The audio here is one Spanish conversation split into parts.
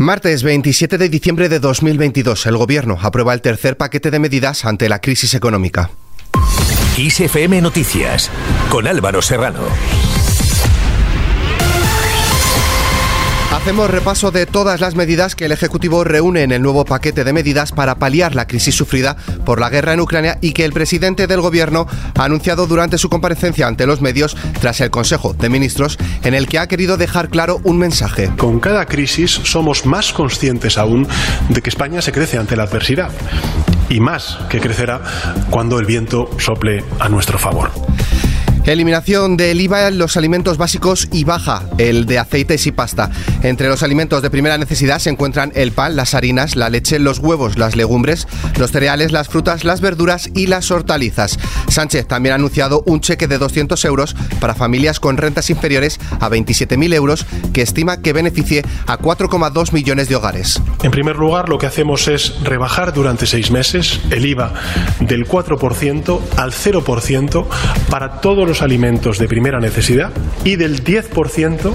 Martes 27 de diciembre de 2022, el Gobierno aprueba el tercer paquete de medidas ante la crisis económica. ISFM Noticias, con Álvaro Serrano. Hacemos repaso de todas las medidas que el Ejecutivo reúne en el nuevo paquete de medidas para paliar la crisis sufrida por la guerra en Ucrania y que el presidente del Gobierno ha anunciado durante su comparecencia ante los medios tras el Consejo de Ministros, en el que ha querido dejar claro un mensaje. Con cada crisis somos más conscientes aún de que España se crece ante la adversidad y más que crecerá cuando el viento sople a nuestro favor. Eliminación del IVA en los alimentos básicos y baja el de aceites y pasta. Entre los alimentos de primera necesidad se encuentran el pan, las harinas, la leche, los huevos, las legumbres, los cereales, las frutas, las verduras y las hortalizas. Sánchez también ha anunciado un cheque de 200 euros para familias con rentas inferiores a 27.000 euros que estima que beneficie a 4,2 millones de hogares. En primer lugar, lo que hacemos es rebajar durante seis meses el IVA del 4% al 0% para todos los alimentos de primera necesidad y del 10%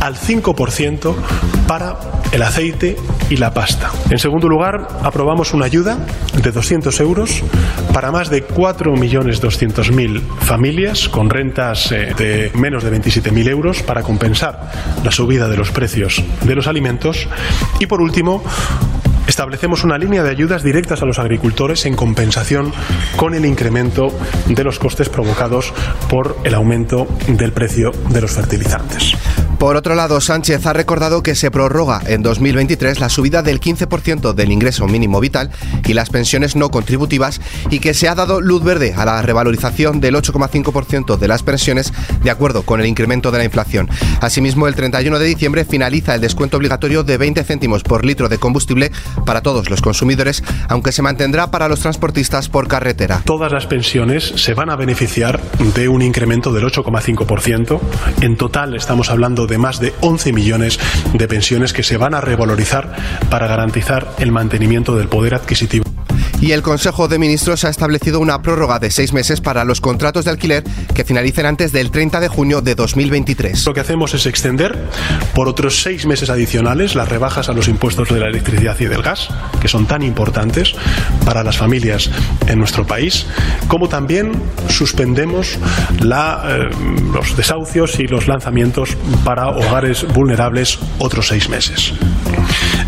al 5% para el aceite y la pasta. En segundo lugar, aprobamos una ayuda de 200 euros para más de 4.200.000 familias con rentas eh, de menos de 27.000 euros para compensar la subida de los precios de los alimentos. Y por último, establecemos una línea de ayudas directas a los agricultores en compensación con el incremento de los costes provocados por el aumento del precio de los fertilizantes. Por otro lado, Sánchez ha recordado que se prorroga en 2023 la subida del 15% del ingreso mínimo vital y las pensiones no contributivas y que se ha dado luz verde a la revalorización del 8,5% de las pensiones de acuerdo con el incremento de la inflación. Asimismo, el 31 de diciembre finaliza el descuento obligatorio de 20 céntimos por litro de combustible para todos los consumidores, aunque se mantendrá para los transportistas por carretera. Todas las pensiones se van a beneficiar de un incremento del 8,5%. En total estamos hablando de más de 11 millones de pensiones que se van a revalorizar para garantizar el mantenimiento del poder adquisitivo. Y el Consejo de Ministros ha establecido una prórroga de seis meses para los contratos de alquiler que finalicen antes del 30 de junio de 2023. Lo que hacemos es extender por otros seis meses adicionales las rebajas a los impuestos de la electricidad y del gas, que son tan importantes para las familias en nuestro país, como también suspendemos eh, los desahucios y los lanzamientos para hogares vulnerables otros seis meses.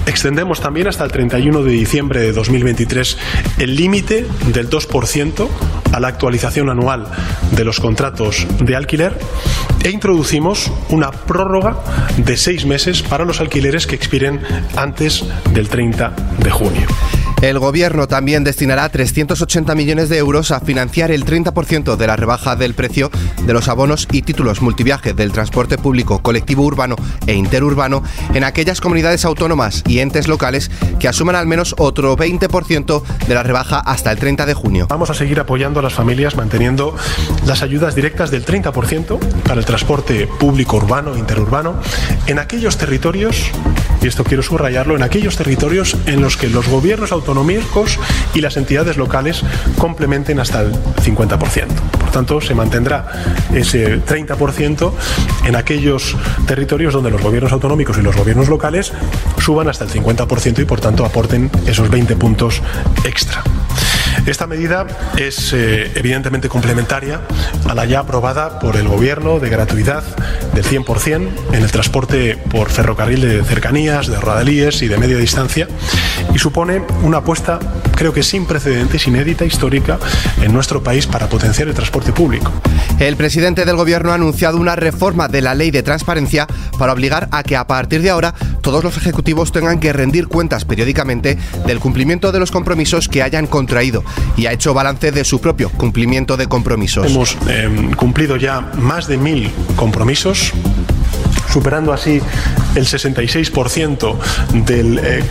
Extendemos también hasta el 31 de diciembre de 2023 el límite del 2% a la actualización anual de los contratos de alquiler e introducimos una prórroga de seis meses para los alquileres que expiren antes del 30 de junio. El Gobierno también destinará 380 millones de euros a financiar el 30% de la rebaja del precio de los abonos y títulos multiviaje del transporte público colectivo urbano e interurbano en aquellas comunidades autónomas y entes locales que asuman al menos otro 20% de la rebaja hasta el 30 de junio. Vamos a seguir apoyando a las familias manteniendo las ayudas directas del 30% para el transporte público urbano e interurbano en aquellos territorios, y esto quiero subrayarlo, en aquellos territorios en los que los gobiernos autónomos autonómicos y las entidades locales complementen hasta el 50%. Por tanto, se mantendrá ese 30% en aquellos territorios donde los gobiernos autonómicos y los gobiernos locales suban hasta el 50% y por tanto aporten esos 20 puntos extra. Esta medida es eh, evidentemente complementaria a la ya aprobada por el Gobierno de gratuidad del 100% en el transporte por ferrocarril de cercanías, de rodalíes y de media distancia y supone una apuesta creo que sin precedentes, inédita, histórica en nuestro país para potenciar el transporte público. El presidente del Gobierno ha anunciado una reforma de la ley de transparencia para obligar a que a partir de ahora todos los ejecutivos tengan que rendir cuentas periódicamente del cumplimiento de los compromisos que hayan contraído y ha hecho balance de su propio cumplimiento de compromisos. Hemos em, cumplido ya más de mil compromisos Lounge. Superando así el 66% del eh,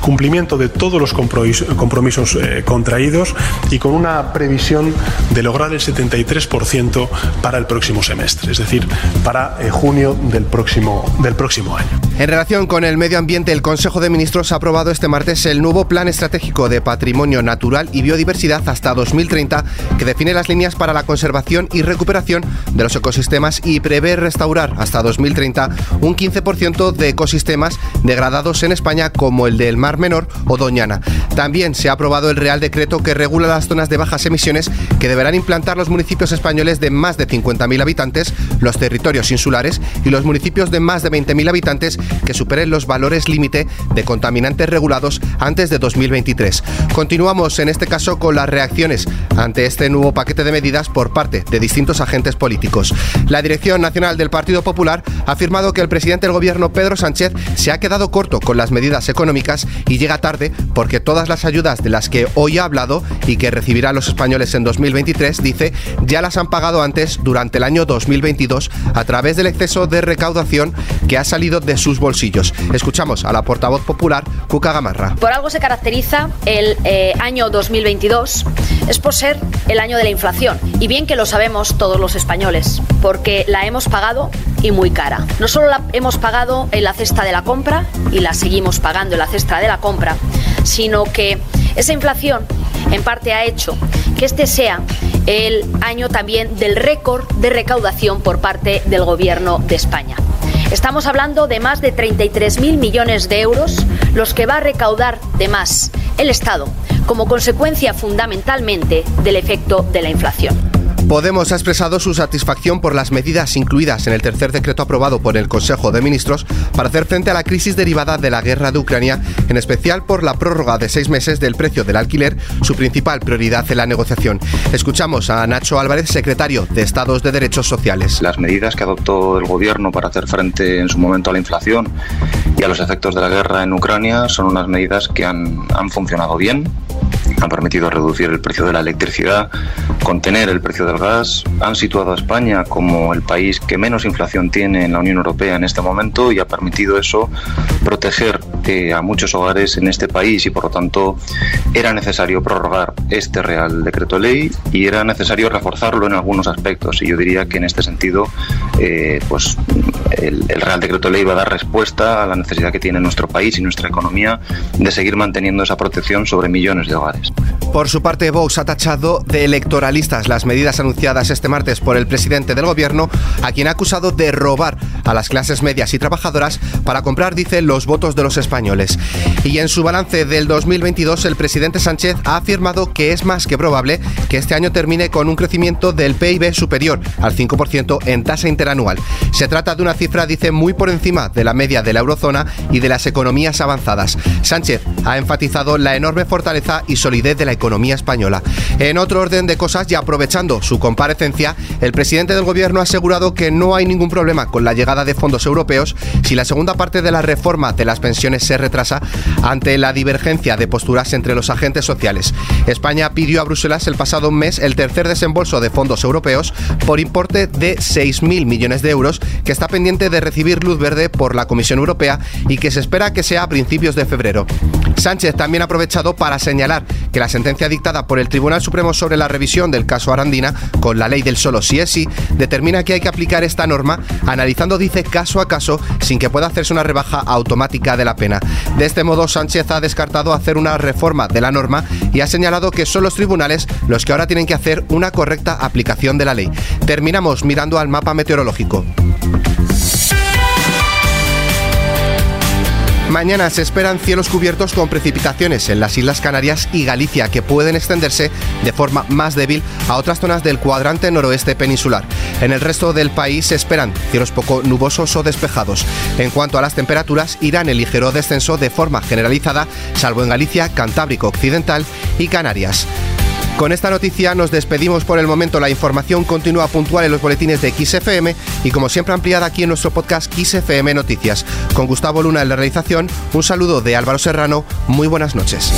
cumplimiento de todos los compromisos eh, contraídos y con una previsión de lograr el 73% para el próximo semestre, es decir, para eh, junio del próximo, del próximo año. En relación con el medio ambiente, el Consejo de Ministros ha aprobado este martes el nuevo Plan Estratégico de Patrimonio Natural y Biodiversidad hasta 2030, que define las líneas para la conservación y recuperación de los ecosistemas y prevé restaurar hasta 2030 2030 un 15% de ecosistemas degradados en España como el del Mar Menor o Doñana. También se ha aprobado el Real Decreto que regula las zonas de bajas emisiones que deberán implantar los municipios españoles de más de 50.000 habitantes, los territorios insulares y los municipios de más de 20.000 habitantes que superen los valores límite de contaminantes regulados antes de 2023. Continuamos en este caso con las reacciones ante este nuevo paquete de medidas por parte de distintos agentes políticos. La Dirección Nacional del Partido Popular ha afirmado que el presidente del gobierno Pedro Sánchez se ha quedado corto con las medidas económicas y llega tarde porque todas las ayudas de las que hoy ha hablado y que recibirán los españoles en 2023, dice, ya las han pagado antes durante el año 2022 a través del exceso de recaudación que ha salido de sus bolsillos. Escuchamos a la portavoz popular, Cuca Gamarra. Por algo se caracteriza el eh, año 2022, es por ser el año de la inflación. Y bien que lo sabemos todos los españoles, porque la hemos pagado y muy cara. No solo la hemos pagado en la cesta de la compra y la seguimos pagando en la cesta de la compra, sino que esa inflación en parte ha hecho que este sea el año también del récord de recaudación por parte del Gobierno de España. Estamos hablando de más de 33.000 millones de euros, los que va a recaudar de más el Estado, como consecuencia fundamentalmente del efecto de la inflación. Podemos ha expresado su satisfacción por las medidas incluidas en el tercer decreto aprobado por el Consejo de Ministros para hacer frente a la crisis derivada de la guerra de Ucrania, en especial por la prórroga de seis meses del precio del alquiler, su principal prioridad en la negociación. Escuchamos a Nacho Álvarez, secretario de Estados de Derechos Sociales. Las medidas que adoptó el Gobierno para hacer frente en su momento a la inflación y a los efectos de la guerra en Ucrania son unas medidas que han, han funcionado bien, han permitido reducir el precio de la electricidad, contener el precio del gas, han situado a España como el país que menos inflación tiene en la Unión Europea en este momento y ha permitido eso proteger eh, a muchos hogares en este país y por lo tanto era necesario prorrogar este Real Decreto Ley y era necesario reforzarlo en algunos aspectos y yo diría que en este sentido eh, pues el, el Real Decreto Ley va a dar respuesta a la necesidad que tiene nuestro país y nuestra economía de seguir manteniendo esa protección sobre millones de hogares. Por su parte, Vox ha tachado de electoralistas las medidas anunciadas este martes por el presidente del gobierno, a quien ha acusado de robar a las clases medias y trabajadoras para comprar, dice, los votos de los españoles. Y en su balance del 2022, el presidente Sánchez ha afirmado que es más que probable que este año termine con un crecimiento del PIB superior al 5% en tasa interanual. Se trata de una cifra, dice, muy por encima de la media de la eurozona y de las economías avanzadas. Sánchez ha enfatizado la enorme fortaleza y solidez de la economía española. En otro orden de cosas y aprovechando su comparecencia, el presidente del gobierno ha asegurado que no hay ningún problema con la llegada de fondos europeos si la segunda parte de la reforma de las pensiones se retrasa ante la divergencia de posturas entre los agentes sociales. España pidió a Bruselas el pasado mes el tercer desembolso de fondos europeos por importe de 6.000 millones de euros que está pendiente de recibir luz verde por la Comisión Europea y que se espera que sea a principios de febrero. Sánchez también ha aprovechado para señalar que la sentencia dictada por el Tribunal Supremo sobre la revisión del caso Arandina, con la ley del solo sí es sí, determina que hay que aplicar esta norma analizando, dice, caso a caso, sin que pueda hacerse una rebaja automática de la pena. De este modo, Sánchez ha descartado hacer una reforma de la norma y ha señalado que son los tribunales los que ahora tienen que hacer una correcta aplicación de la ley. Terminamos mirando al mapa meteorológico. Mañana se esperan cielos cubiertos con precipitaciones en las Islas Canarias y Galicia que pueden extenderse de forma más débil a otras zonas del cuadrante noroeste peninsular. En el resto del país se esperan cielos poco nubosos o despejados. En cuanto a las temperaturas, irán el ligero descenso de forma generalizada, salvo en Galicia, Cantábrico Occidental y Canarias. Con esta noticia nos despedimos por el momento. La información continúa puntual en los boletines de XFM y como siempre ampliada aquí en nuestro podcast XFM Noticias. Con Gustavo Luna en la realización, un saludo de Álvaro Serrano. Muy buenas noches.